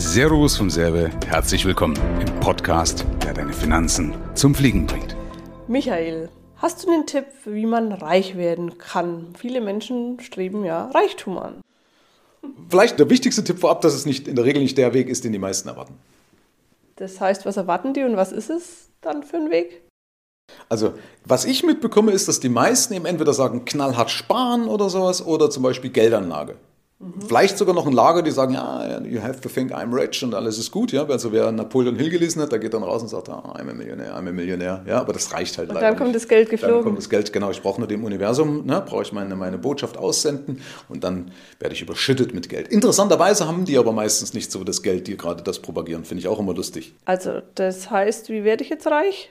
Servus vom Serbe, herzlich willkommen im Podcast, der deine Finanzen zum Fliegen bringt. Michael, hast du einen Tipp, wie man reich werden kann? Viele Menschen streben ja Reichtum an. Vielleicht der wichtigste Tipp vorab, dass es nicht in der Regel nicht der Weg ist, den die meisten erwarten. Das heißt, was erwarten die und was ist es dann für ein Weg? Also, was ich mitbekomme, ist, dass die meisten eben entweder sagen, knallhart sparen oder sowas oder zum Beispiel Geldanlage. Mhm. Vielleicht sogar noch ein Lager, die sagen, ja, you have to think I'm rich und alles ist gut. Ja? Also wer Napoleon Hill gelesen hat, der geht dann raus und sagt, ah, I'm a Millionär, I'm a Millionär. Ja, aber das reicht halt und leider dann kommt nicht. das Geld geflogen. Dann kommt das Geld, genau. Ich brauche nur dem Universum, ne, brauche ich meine, meine Botschaft aussenden und dann werde ich überschüttet mit Geld. Interessanterweise haben die aber meistens nicht so das Geld, die gerade das propagieren. Finde ich auch immer lustig. Also, das heißt, wie werde ich jetzt reich?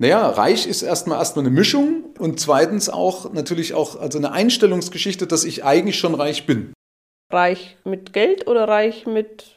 Naja, reich ist erstmal erstmal eine Mischung und zweitens auch natürlich auch also eine Einstellungsgeschichte, dass ich eigentlich schon reich bin. Reich mit Geld oder reich mit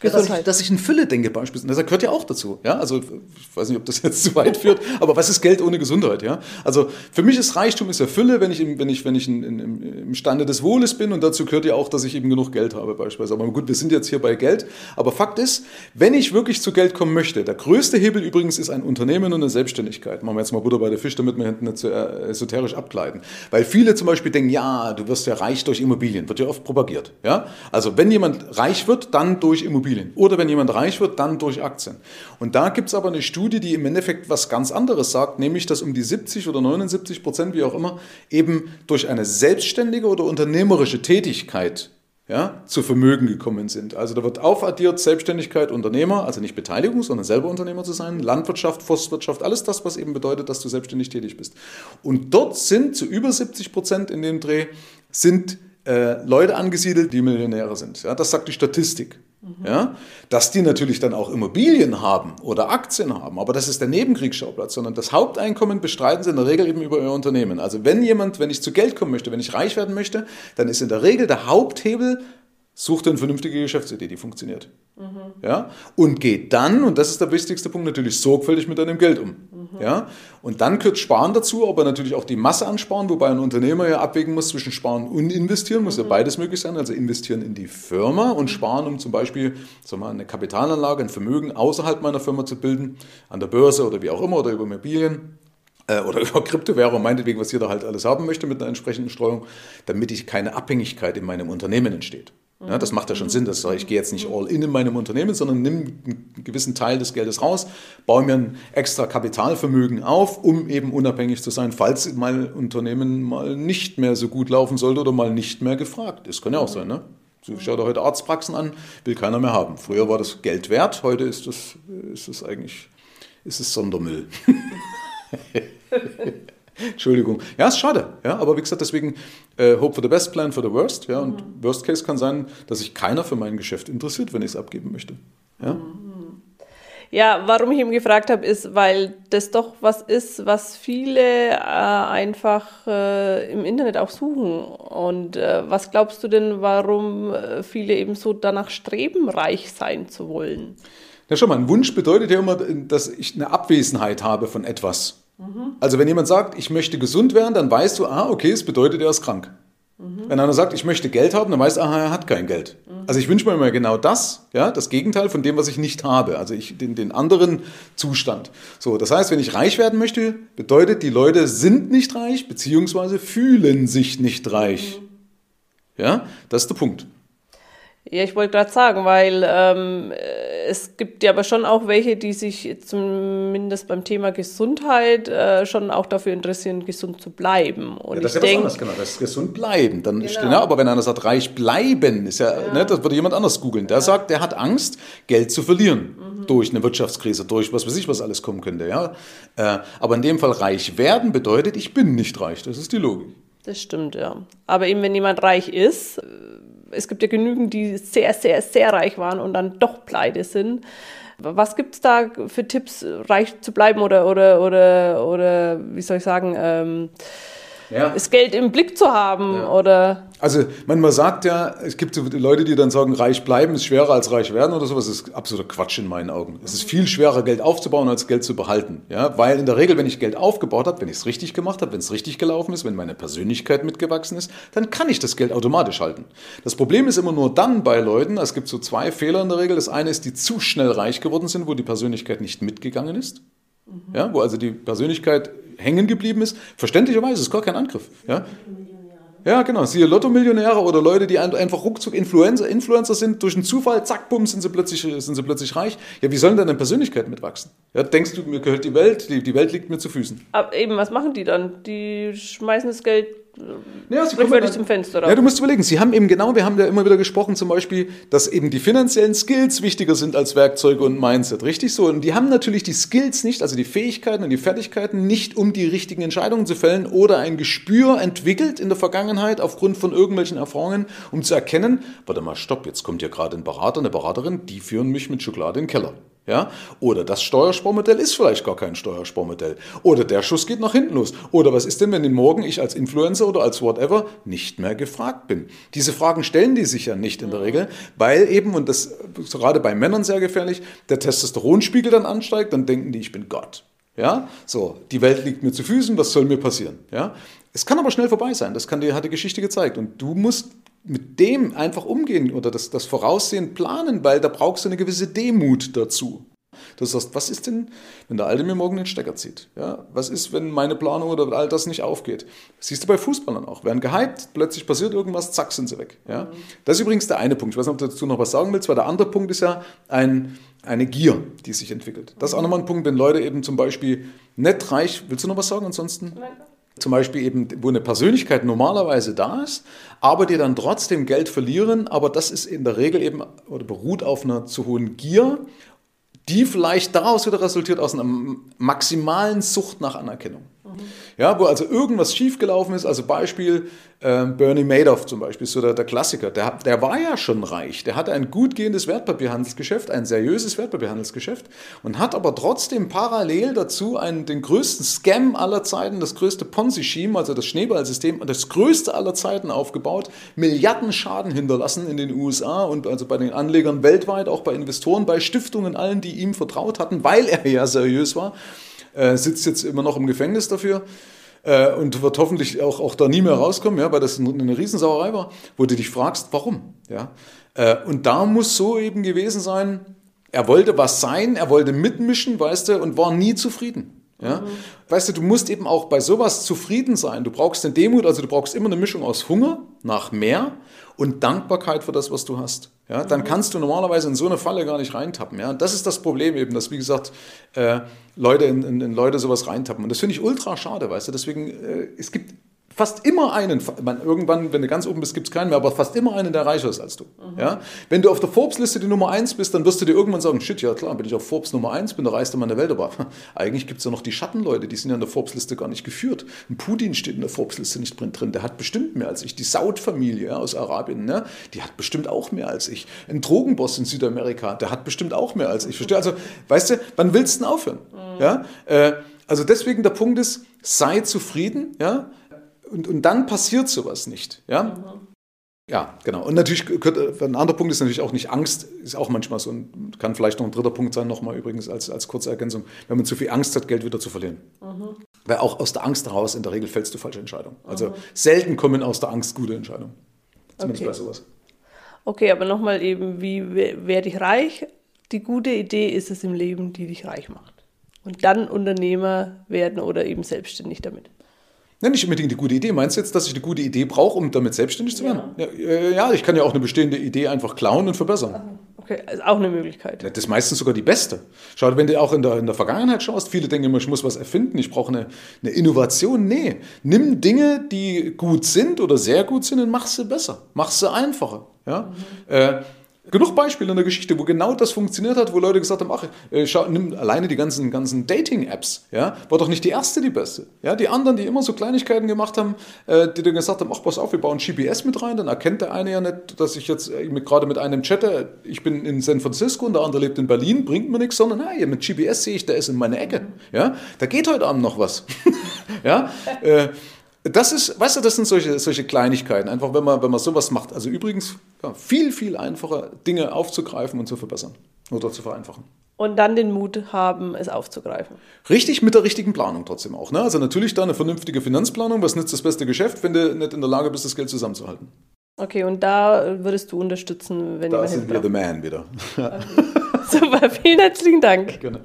Gesundheit? Ja, dass, ich, dass ich in Fülle denke beispielsweise. Das gehört ja auch dazu. Ja? Also ich weiß nicht, ob das jetzt zu weit führt, aber was ist Geld ohne Gesundheit? Ja? Also für mich ist Reichtum ist ja Fülle, wenn ich, im, wenn ich, wenn ich in, in, im Stande des Wohles bin und dazu gehört ja auch, dass ich eben genug Geld habe beispielsweise. Aber gut, wir sind jetzt hier bei Geld. Aber Fakt ist, wenn ich wirklich zu Geld kommen möchte, der größte Hebel übrigens ist ein Unternehmen und eine Selbstständigkeit. Machen wir jetzt mal Butter bei der Fisch, damit wir hinten nicht so äh, esoterisch abgleiten. Weil viele zum Beispiel denken, ja, du wirst ja reich durch Immobilien, wird ja oft propagiert. Ja? Also wenn jemand reich wird, dann durch Immobilien. Oder wenn jemand reich wird, dann durch Aktien. Und da gibt es aber eine Studie, die im Endeffekt was ganz anderes sagt, nämlich, dass um die 70 oder 79 Prozent, wie auch immer, eben durch eine selbstständige oder unternehmerische Tätigkeit ja, zu Vermögen gekommen sind. Also da wird aufaddiert Selbstständigkeit, Unternehmer, also nicht Beteiligung, sondern selber Unternehmer zu sein, Landwirtschaft, Forstwirtschaft, alles das, was eben bedeutet, dass du selbstständig tätig bist. Und dort sind zu über 70 Prozent in dem Dreh, sind äh, Leute angesiedelt, die Millionäre sind. Ja, das sagt die Statistik. Mhm. Ja, dass die natürlich dann auch Immobilien haben oder Aktien haben, aber das ist der Nebenkriegsschauplatz, sondern das Haupteinkommen bestreiten sie in der Regel eben über ihr Unternehmen. Also wenn jemand, wenn ich zu Geld kommen möchte, wenn ich reich werden möchte, dann ist in der Regel der Haupthebel Such dir eine vernünftige Geschäftsidee, die funktioniert. Mhm. Ja? Und geh dann, und das ist der wichtigste Punkt, natürlich sorgfältig mit deinem Geld um. Mhm. Ja? Und dann gehört Sparen dazu, aber natürlich auch die Masse ansparen, wobei ein Unternehmer ja abwägen muss zwischen Sparen und Investieren, muss mhm. ja beides möglich sein. Also investieren in die Firma und sparen, um zum Beispiel sag mal, eine Kapitalanlage, ein Vermögen außerhalb meiner Firma zu bilden, an der Börse oder wie auch immer oder über Immobilien äh, oder über Kryptowährung, meinetwegen, was jeder halt alles haben möchte mit einer entsprechenden Streuung, damit ich keine Abhängigkeit in meinem Unternehmen entsteht. Ja, das macht ja schon Sinn, dass ich gehe jetzt nicht all in in meinem Unternehmen, sondern nimm einen gewissen Teil des Geldes raus, baue mir ein extra Kapitalvermögen auf, um eben unabhängig zu sein, falls mein Unternehmen mal nicht mehr so gut laufen sollte oder mal nicht mehr gefragt ist. Kann ja auch sein, ne? So, schau dir heute Arztpraxen an, will keiner mehr haben. Früher war das Geld wert, heute ist das, ist eigentlich ist es Sondermüll. Entschuldigung. Ja, ist schade. Ja, aber wie gesagt, deswegen äh, Hope for the best, plan for the worst. Ja, und mhm. Worst Case kann sein, dass sich keiner für mein Geschäft interessiert, wenn ich es abgeben möchte. Ja? Mhm. ja, warum ich ihn gefragt habe, ist, weil das doch was ist, was viele äh, einfach äh, im Internet auch suchen. Und äh, was glaubst du denn, warum äh, viele eben so danach streben, reich sein zu wollen? Na schon mal, ein Wunsch bedeutet ja immer, dass ich eine Abwesenheit habe von etwas. Also wenn jemand sagt, ich möchte gesund werden, dann weißt du, ah, okay, es bedeutet, er ist krank. Mhm. Wenn einer sagt, ich möchte Geld haben, dann weißt du, aha, er hat kein Geld. Mhm. Also ich wünsche mir immer genau das, ja, das Gegenteil von dem, was ich nicht habe. Also ich, den, den anderen Zustand. So, das heißt, wenn ich reich werden möchte, bedeutet, die Leute sind nicht reich, beziehungsweise fühlen sich nicht reich. Ja, das ist der Punkt. Ja, ich wollte gerade sagen, weil ähm, es gibt ja aber schon auch welche, die sich zumindest beim Thema Gesundheit äh, schon auch dafür interessieren, gesund zu bleiben. Und ja, das ist ja denk, was anderes, genau. Das ist gesund bleiben. Dann genau. steht, ja, aber wenn einer sagt, reich bleiben, ist ja, ja. Ne, das würde jemand anders googeln. Der sagt, der hat Angst, Geld zu verlieren. Mhm. Durch eine Wirtschaftskrise, durch was weiß ich, was alles kommen könnte. Ja? Äh, aber in dem Fall reich werden bedeutet, ich bin nicht reich. Das ist die Logik. Das stimmt, ja. Aber eben, wenn jemand reich ist, es gibt ja genügend, die sehr, sehr, sehr reich waren und dann doch pleite sind. Was gibt es da für Tipps, reich zu bleiben oder, oder, oder, oder wie soll ich sagen, ähm, ja. das Geld im Blick zu haben? Ja. Oder? Also man, man sagt ja, es gibt so Leute, die dann sagen, reich bleiben ist schwerer als reich werden oder sowas. Das ist absoluter Quatsch in meinen Augen. Es ist viel schwerer, Geld aufzubauen, als Geld zu behalten. Ja? Weil in der Regel, wenn ich Geld aufgebaut habe, wenn ich es richtig gemacht habe, wenn es richtig gelaufen ist, wenn meine Persönlichkeit mitgewachsen ist, dann kann ich das Geld automatisch halten. Das Problem ist immer nur dann bei Leuten, es gibt so zwei Fehler in der Regel. Das eine ist, die zu schnell reich geworden sind, wo die Persönlichkeit nicht mitgegangen ist. Ja, wo also die Persönlichkeit hängen geblieben ist. Verständlicherweise ist gar kein Angriff. Ja? Ja, genau. Siehe Lotto-Millionäre oder Leute, die einfach ruckzuck Influencer, Influencer sind, durch einen Zufall, zack, bumm, sind sie plötzlich, sind sie plötzlich reich. Ja, wie sollen denn deine Persönlichkeit mitwachsen? Ja, denkst du, mir gehört die Welt, die, die Welt liegt mir zu Füßen. Aber eben, was machen die dann? Die schmeißen das Geld ja, sie kommen zum Fenster. Oder? Ja, du musst überlegen, sie haben eben genau, wir haben ja immer wieder gesprochen, zum Beispiel, dass eben die finanziellen Skills wichtiger sind als Werkzeuge und Mindset. Richtig so. Und die haben natürlich die Skills nicht, also die Fähigkeiten und die Fertigkeiten nicht, um die richtigen Entscheidungen zu fällen oder ein Gespür entwickelt in der Vergangenheit aufgrund von irgendwelchen Erfahrungen, um zu erkennen, warte mal, stopp, jetzt kommt ja gerade ein Berater, eine Beraterin, die führen mich mit Schokolade in den Keller. Ja? Oder das Steuersparmodell ist vielleicht gar kein Steuersparmodell. Oder der Schuss geht nach hinten los. Oder was ist denn, wenn morgen ich als Influencer oder als whatever nicht mehr gefragt bin? Diese Fragen stellen die sich ja nicht in der Regel, weil eben, und das ist gerade bei Männern sehr gefährlich, der Testosteronspiegel dann ansteigt, dann denken die, ich bin Gott. Ja, so, die Welt liegt mir zu Füßen, was soll mir passieren? Ja, es kann aber schnell vorbei sein, das kann hat die Geschichte gezeigt. Und du musst mit dem einfach umgehen oder das, das Voraussehen planen, weil da brauchst du eine gewisse Demut dazu. Du sagst, was ist denn, wenn der Alte mir morgen den Stecker zieht? Ja, was ist, wenn meine Planung oder all das nicht aufgeht? Das siehst du bei Fußballern auch. Werden gehypt, plötzlich passiert irgendwas, zack, sind sie weg. Ja? Das ist übrigens der eine Punkt. Ich weiß nicht, ob du dazu noch was sagen willst, weil der andere Punkt ist ja ein, eine Gier, die sich entwickelt. Das ist auch nochmal ein Punkt, wenn Leute eben zum Beispiel nicht reich, willst du noch was sagen ansonsten? Nein. Zum Beispiel eben, wo eine Persönlichkeit normalerweise da ist, aber die dann trotzdem Geld verlieren, aber das ist in der Regel eben oder beruht auf einer zu hohen Gier, die vielleicht daraus wieder resultiert aus einer maximalen Sucht nach Anerkennung. Ja, wo also irgendwas schiefgelaufen ist, also Beispiel äh, Bernie Madoff zum Beispiel, so der, der Klassiker, der, der war ja schon reich, der hatte ein gut gehendes Wertpapierhandelsgeschäft, ein seriöses Wertpapierhandelsgeschäft und hat aber trotzdem parallel dazu einen, den größten Scam aller Zeiten, das größte Ponzi-Scheme, also das Schneeballsystem, das größte aller Zeiten aufgebaut, Milliarden Schaden hinterlassen in den USA und also bei den Anlegern weltweit, auch bei Investoren, bei Stiftungen, allen, die ihm vertraut hatten, weil er ja seriös war äh, sitzt jetzt immer noch im Gefängnis dafür äh, und wird hoffentlich auch, auch da nie mehr rauskommen, ja, weil das eine, Riesensauerei war, wo du dich fragst, warum. Ja? Äh, und da muss so eben gewesen sein, er wollte was sein, er wollte mitmischen, weißt du, und war nie zufrieden. Ja? Mhm. Weißt du, du musst eben auch bei sowas zufrieden sein. Du brauchst eine Demut, also du brauchst immer eine Mischung aus Hunger nach mehr und Dankbarkeit für das, was du hast. Ja? Dann mhm. kannst du normalerweise in so eine Falle gar nicht reintappen. Ja? Und das ist das Problem eben, dass, wie gesagt, äh, Leute in, in, in, Leute sowas reintappen. Und das finde ich ultra schade, weißt du. Deswegen, äh, es gibt fast immer einen, man, irgendwann, wenn du ganz oben bist, gibt es keinen mehr, aber fast immer einen, der reicher ist als du. Mhm. Ja? Wenn du auf der Forbes-Liste die Nummer 1 bist, dann wirst du dir irgendwann sagen, shit, ja klar, bin ich auf Forbes Nummer 1, bin der reichste Mann der Welt, aber eigentlich gibt es ja noch die Schattenleute, die sind ja in der Forbes-Liste gar nicht geführt. Ein Putin steht in der Forbes-Liste nicht drin, der hat bestimmt mehr als ich. Die Saud-Familie ja, aus Arabien, ne? die hat bestimmt auch mehr als ich. Ein Drogenboss in Südamerika, der hat bestimmt auch mehr als ich. Verstehe? Also, weißt du, wann willst du denn aufhören? Mhm. Ja? Äh, also deswegen der Punkt ist, sei zufrieden, ja, und, und dann passiert sowas nicht. Ja? Mhm. Ja, genau. Und natürlich, ein anderer Punkt ist natürlich auch nicht Angst, ist auch manchmal so, und kann vielleicht noch ein dritter Punkt sein, nochmal übrigens als, als kurze Ergänzung, wenn man zu viel Angst hat, Geld wieder zu verlieren. Mhm. Weil auch aus der Angst heraus in der Regel fällst du falsche Entscheidungen. Also mhm. selten kommen aus der Angst gute Entscheidungen. Zumindest okay. bei sowas. Okay, aber nochmal eben, wie werde ich reich? Die gute Idee ist es im Leben, die dich reich macht. Und dann Unternehmer werden oder eben selbstständig damit. Ja, nicht unbedingt eine gute Idee. Meinst du jetzt, dass ich eine gute Idee brauche, um damit selbstständig zu werden? Ja. Ja, äh, ja, ich kann ja auch eine bestehende Idee einfach klauen und verbessern. Okay, ist auch eine Möglichkeit. Das ist meistens sogar die beste. Schau, wenn du auch in der, in der Vergangenheit schaust, viele denken immer, ich muss was erfinden, ich brauche eine, eine Innovation. Nee, nimm Dinge, die gut sind oder sehr gut sind und mach sie besser. Mach sie einfacher. Ja? Mhm. Äh, Genug Beispiele in der Geschichte, wo genau das funktioniert hat, wo Leute gesagt haben, ach, äh, schau, nimm alleine die ganzen, ganzen Dating-Apps, ja, war doch nicht die erste die beste. Ja, die anderen, die immer so Kleinigkeiten gemacht haben, äh, die dann gesagt haben, ach, pass auf, wir bauen GPS mit rein, dann erkennt der eine ja nicht, dass ich jetzt äh, gerade mit einem chatte, ich bin in San Francisco und der andere lebt in Berlin, bringt mir nichts, sondern hey, mit GPS sehe ich, der ist in meiner Ecke. Ja, da geht heute Abend noch was. ja, äh, Das ist, weißt du, das sind solche, solche Kleinigkeiten, einfach wenn man, wenn man sowas macht. Also übrigens ja, viel, viel einfacher, Dinge aufzugreifen und zu verbessern oder zu vereinfachen. Und dann den Mut haben, es aufzugreifen. Richtig mit der richtigen Planung trotzdem auch. Ne? Also natürlich da eine vernünftige Finanzplanung. Was nützt das beste Geschäft, wenn du nicht in der Lage bist, das Geld zusammenzuhalten? Okay, und da würdest du unterstützen, wenn Da jemand sind wir the man wieder. Super, vielen herzlichen Dank. Gerne.